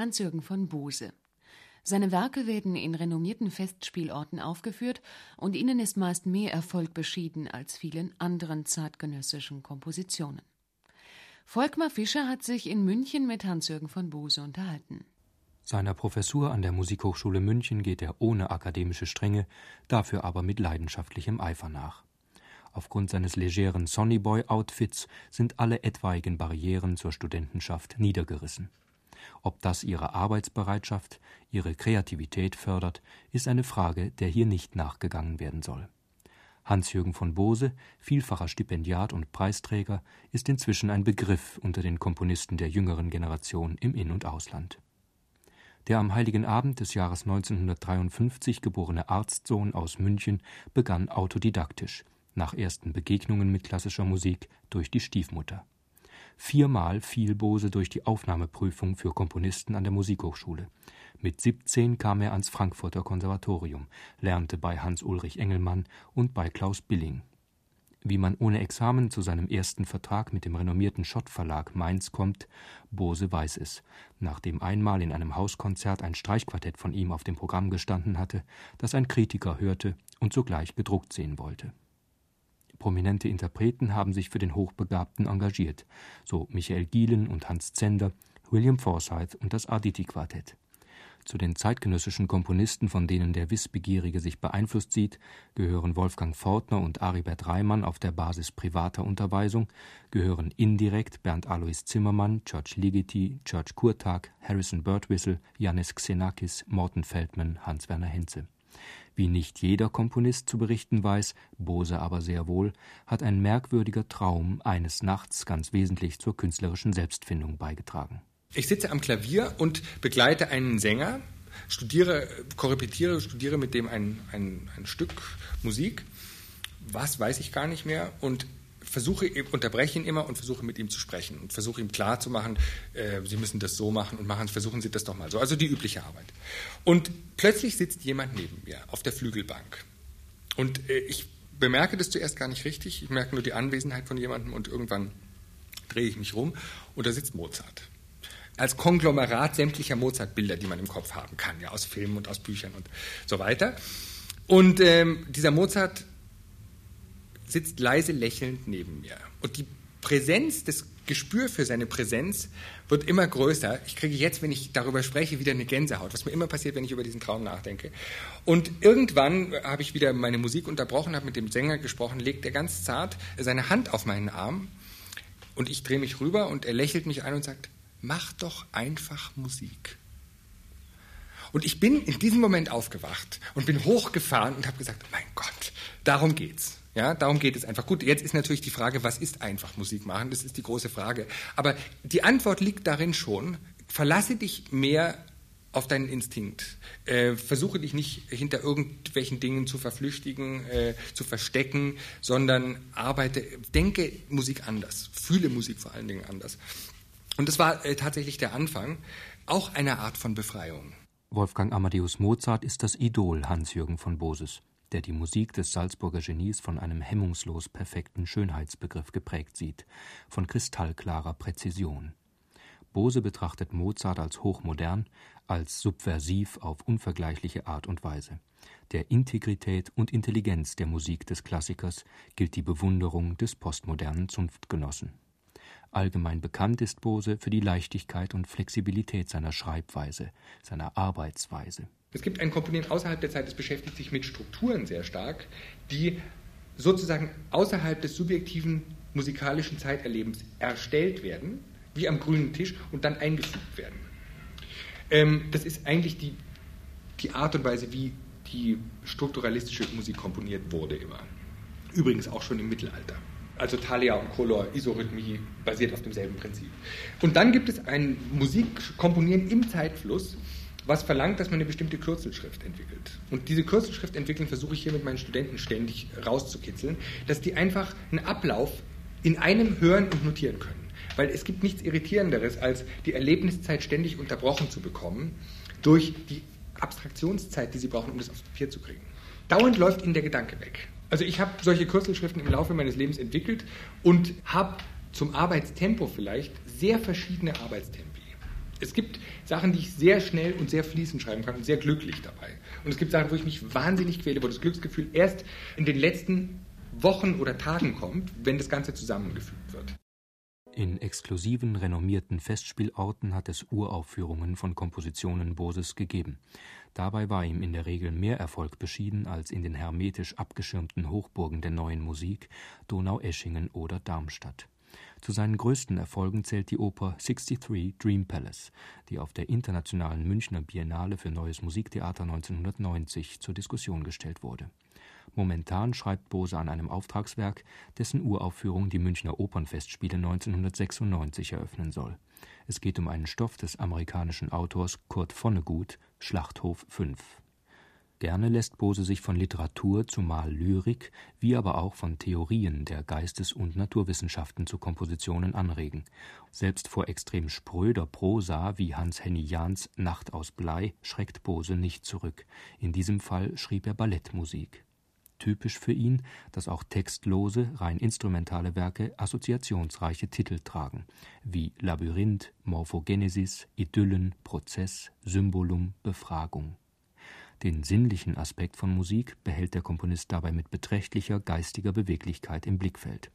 Hans-Jürgen von Bose. Seine Werke werden in renommierten Festspielorten aufgeführt und ihnen ist meist mehr Erfolg beschieden als vielen anderen zeitgenössischen Kompositionen. Volkmar Fischer hat sich in München mit Hans-Jürgen von Bose unterhalten. Seiner Professur an der Musikhochschule München geht er ohne akademische Strenge, dafür aber mit leidenschaftlichem Eifer nach. Aufgrund seines legeren Sonnyboy-Outfits sind alle etwaigen Barrieren zur Studentenschaft niedergerissen. Ob das ihre Arbeitsbereitschaft, ihre Kreativität fördert, ist eine Frage, der hier nicht nachgegangen werden soll. Hans-Jürgen von Bose, vielfacher Stipendiat und Preisträger, ist inzwischen ein Begriff unter den Komponisten der jüngeren Generation im In- und Ausland. Der am Heiligen Abend des Jahres 1953 geborene Arztsohn aus München begann autodidaktisch, nach ersten Begegnungen mit klassischer Musik durch die Stiefmutter. Viermal fiel Bose durch die Aufnahmeprüfung für Komponisten an der Musikhochschule. Mit 17 kam er ans Frankfurter Konservatorium, lernte bei Hans-Ulrich Engelmann und bei Klaus Billing. Wie man ohne Examen zu seinem ersten Vertrag mit dem renommierten Schott-Verlag Mainz kommt, Bose weiß es, nachdem einmal in einem Hauskonzert ein Streichquartett von ihm auf dem Programm gestanden hatte, das ein Kritiker hörte und sogleich gedruckt sehen wollte. Prominente Interpreten haben sich für den Hochbegabten engagiert, so Michael Gielen und Hans Zender, William Forsythe und das Aditi-Quartett. Zu den zeitgenössischen Komponisten, von denen der Wissbegierige sich beeinflusst sieht, gehören Wolfgang Fortner und Aribert Reimann auf der Basis privater Unterweisung, gehören indirekt Bernd Alois Zimmermann, George Ligeti, George Kurtag, Harrison Birdwhistle, Janis Xenakis, Morten Feldman, Hans-Werner Henze. Wie nicht jeder Komponist zu berichten weiß, Bose aber sehr wohl, hat ein merkwürdiger Traum eines Nachts ganz wesentlich zur künstlerischen Selbstfindung beigetragen. Ich sitze am Klavier und begleite einen Sänger, studiere, korrepetiere, studiere mit dem ein, ein, ein Stück Musik. Was weiß ich gar nicht mehr und versuche, unterbreche ihn immer und versuche mit ihm zu sprechen und versuche ihm klarzumachen, äh, Sie müssen das so machen und machen, versuchen Sie das doch mal so. Also die übliche Arbeit. Und plötzlich sitzt jemand neben mir auf der Flügelbank. Und äh, ich bemerke das zuerst gar nicht richtig. Ich merke nur die Anwesenheit von jemandem und irgendwann drehe ich mich rum und da sitzt Mozart. Als Konglomerat sämtlicher Mozart-Bilder, die man im Kopf haben kann, ja, aus Filmen und aus Büchern und so weiter. Und ähm, dieser Mozart sitzt leise lächelnd neben mir. Und die Präsenz, das Gespür für seine Präsenz wird immer größer. Ich kriege jetzt, wenn ich darüber spreche, wieder eine Gänsehaut, was mir immer passiert, wenn ich über diesen Traum nachdenke. Und irgendwann habe ich wieder meine Musik unterbrochen, habe mit dem Sänger gesprochen, legt er ganz zart seine Hand auf meinen Arm und ich drehe mich rüber und er lächelt mich an und sagt, mach doch einfach Musik. Und ich bin in diesem Moment aufgewacht und bin hochgefahren und habe gesagt, mein Gott, darum geht's. Ja, darum geht es einfach. Gut, jetzt ist natürlich die Frage, was ist einfach Musik machen? Das ist die große Frage. Aber die Antwort liegt darin schon, verlasse dich mehr auf deinen Instinkt. Äh, versuche dich nicht hinter irgendwelchen Dingen zu verflüchtigen, äh, zu verstecken, sondern arbeite, denke Musik anders, fühle Musik vor allen Dingen anders. Und das war äh, tatsächlich der Anfang auch einer Art von Befreiung. Wolfgang Amadeus Mozart ist das Idol Hans-Jürgen von Boses der die Musik des Salzburger Genies von einem hemmungslos perfekten Schönheitsbegriff geprägt sieht, von kristallklarer Präzision. Bose betrachtet Mozart als hochmodern, als subversiv auf unvergleichliche Art und Weise. Der Integrität und Intelligenz der Musik des Klassikers gilt die Bewunderung des postmodernen Zunftgenossen. Allgemein bekannt ist Bose für die Leichtigkeit und Flexibilität seiner Schreibweise, seiner Arbeitsweise. Es gibt ein Komponent außerhalb der Zeit, das beschäftigt sich mit Strukturen sehr stark, die sozusagen außerhalb des subjektiven musikalischen Zeiterlebens erstellt werden, wie am grünen Tisch, und dann eingefügt werden. Ähm, das ist eigentlich die, die Art und Weise, wie die strukturalistische Musik komponiert wurde immer. Übrigens auch schon im Mittelalter. Also Thalia und Color, Isorhythmie basiert auf demselben Prinzip. Und dann gibt es ein Musikkomponieren im Zeitfluss, was verlangt, dass man eine bestimmte Kürzelschrift entwickelt. Und diese Kürzelschrift entwickeln versuche ich hier mit meinen Studenten ständig rauszukitzeln, dass die einfach einen Ablauf in einem hören und notieren können. Weil es gibt nichts Irritierenderes, als die Erlebniszeit ständig unterbrochen zu bekommen durch die Abstraktionszeit, die sie brauchen, um das aufs Papier zu kriegen. Dauernd läuft ihnen der Gedanke weg. Also ich habe solche Kürzelschriften im Laufe meines Lebens entwickelt und habe zum Arbeitstempo vielleicht sehr verschiedene Arbeitstempi. Es gibt Sachen, die ich sehr schnell und sehr fließend schreiben kann und sehr glücklich dabei. Und es gibt Sachen, wo ich mich wahnsinnig quäle, wo das Glücksgefühl erst in den letzten Wochen oder Tagen kommt, wenn das Ganze zusammengefügt wird. In exklusiven, renommierten Festspielorten hat es Uraufführungen von Kompositionen Boses gegeben. Dabei war ihm in der Regel mehr Erfolg beschieden als in den hermetisch abgeschirmten Hochburgen der neuen Musik, Donaueschingen oder Darmstadt. Zu seinen größten Erfolgen zählt die Oper 63 Dream Palace, die auf der Internationalen Münchner Biennale für Neues Musiktheater 1990 zur Diskussion gestellt wurde. Momentan schreibt Bose an einem Auftragswerk, dessen Uraufführung die Münchner Opernfestspiele 1996 eröffnen soll. Es geht um einen Stoff des amerikanischen Autors Kurt Vonnegut, Schlachthof 5. Gerne lässt Bose sich von Literatur, zumal Lyrik, wie aber auch von Theorien der Geistes- und Naturwissenschaften zu Kompositionen anregen. Selbst vor extrem spröder Prosa wie Hans-Henny Jahns Nacht aus Blei schreckt Bose nicht zurück. In diesem Fall schrieb er Ballettmusik. Typisch für ihn, dass auch textlose, rein instrumentale Werke assoziationsreiche Titel tragen, wie Labyrinth, Morphogenesis, Idyllen, Prozess, Symbolum, Befragung. Den sinnlichen Aspekt von Musik behält der Komponist dabei mit beträchtlicher geistiger Beweglichkeit im Blickfeld.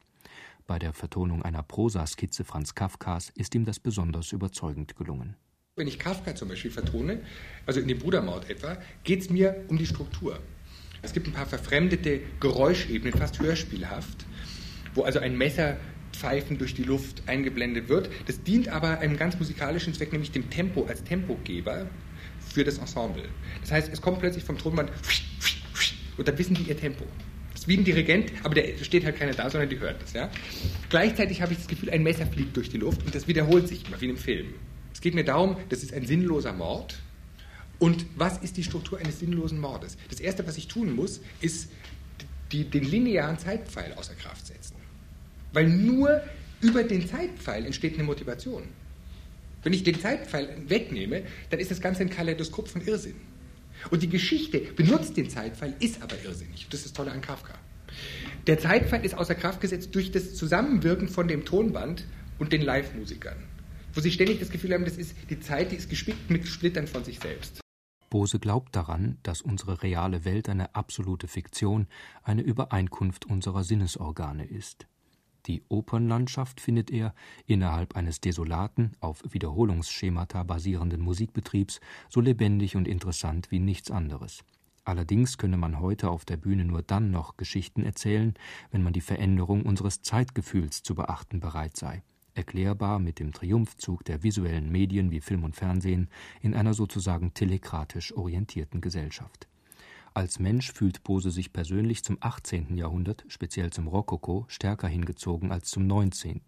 Bei der Vertonung einer Prosaskizze Franz Kafkas ist ihm das besonders überzeugend gelungen. Wenn ich Kafka zum Beispiel vertone, also in dem Brudermord etwa, geht es mir um die Struktur. Es gibt ein paar verfremdete Geräuschebenen, fast hörspielhaft, wo also ein Messerpfeifen durch die Luft eingeblendet wird. Das dient aber einem ganz musikalischen Zweck, nämlich dem Tempo als Tempogeber für das Ensemble. Das heißt, es kommt plötzlich vom Tonband und dann wissen die ihr Tempo. Das ist wie ein Dirigent, aber der steht halt keiner da, sondern die hören das. Ja? Gleichzeitig habe ich das Gefühl, ein Messer fliegt durch die Luft und das wiederholt sich immer wie in einem Film. Es geht mir darum, das ist ein sinnloser Mord. Und was ist die Struktur eines sinnlosen Mordes? Das Erste, was ich tun muss, ist die, den linearen Zeitpfeil außer Kraft setzen. Weil nur über den Zeitpfeil entsteht eine Motivation. Wenn ich den Zeitpfeil wegnehme, dann ist das Ganze ein Kaleidoskop von Irrsinn. Und die Geschichte benutzt den Zeitpfeil, ist aber irrsinnig. Das ist das Tolle an Kafka. Der Zeitpfeil ist außer Kraft gesetzt durch das Zusammenwirken von dem Tonband und den Live-Musikern. Wo sie ständig das Gefühl haben, das ist die Zeit, die ist gespickt mit Splittern von sich selbst. Bose glaubt daran, dass unsere reale Welt eine absolute Fiktion, eine Übereinkunft unserer Sinnesorgane ist. Die Opernlandschaft findet er innerhalb eines desolaten, auf Wiederholungsschemata basierenden Musikbetriebs so lebendig und interessant wie nichts anderes. Allerdings könne man heute auf der Bühne nur dann noch Geschichten erzählen, wenn man die Veränderung unseres Zeitgefühls zu beachten bereit sei. Erklärbar mit dem Triumphzug der visuellen Medien wie Film und Fernsehen in einer sozusagen telekratisch orientierten Gesellschaft. Als Mensch fühlt Bose sich persönlich zum 18. Jahrhundert, speziell zum Rokoko, stärker hingezogen als zum 19.,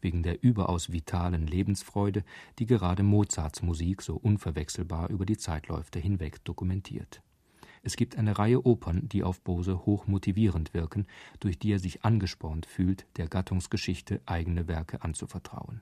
wegen der überaus vitalen Lebensfreude, die gerade Mozarts Musik so unverwechselbar über die Zeitläufe hinweg dokumentiert. Es gibt eine Reihe Opern, die auf Bose hoch motivierend wirken, durch die er sich angespornt fühlt, der Gattungsgeschichte eigene Werke anzuvertrauen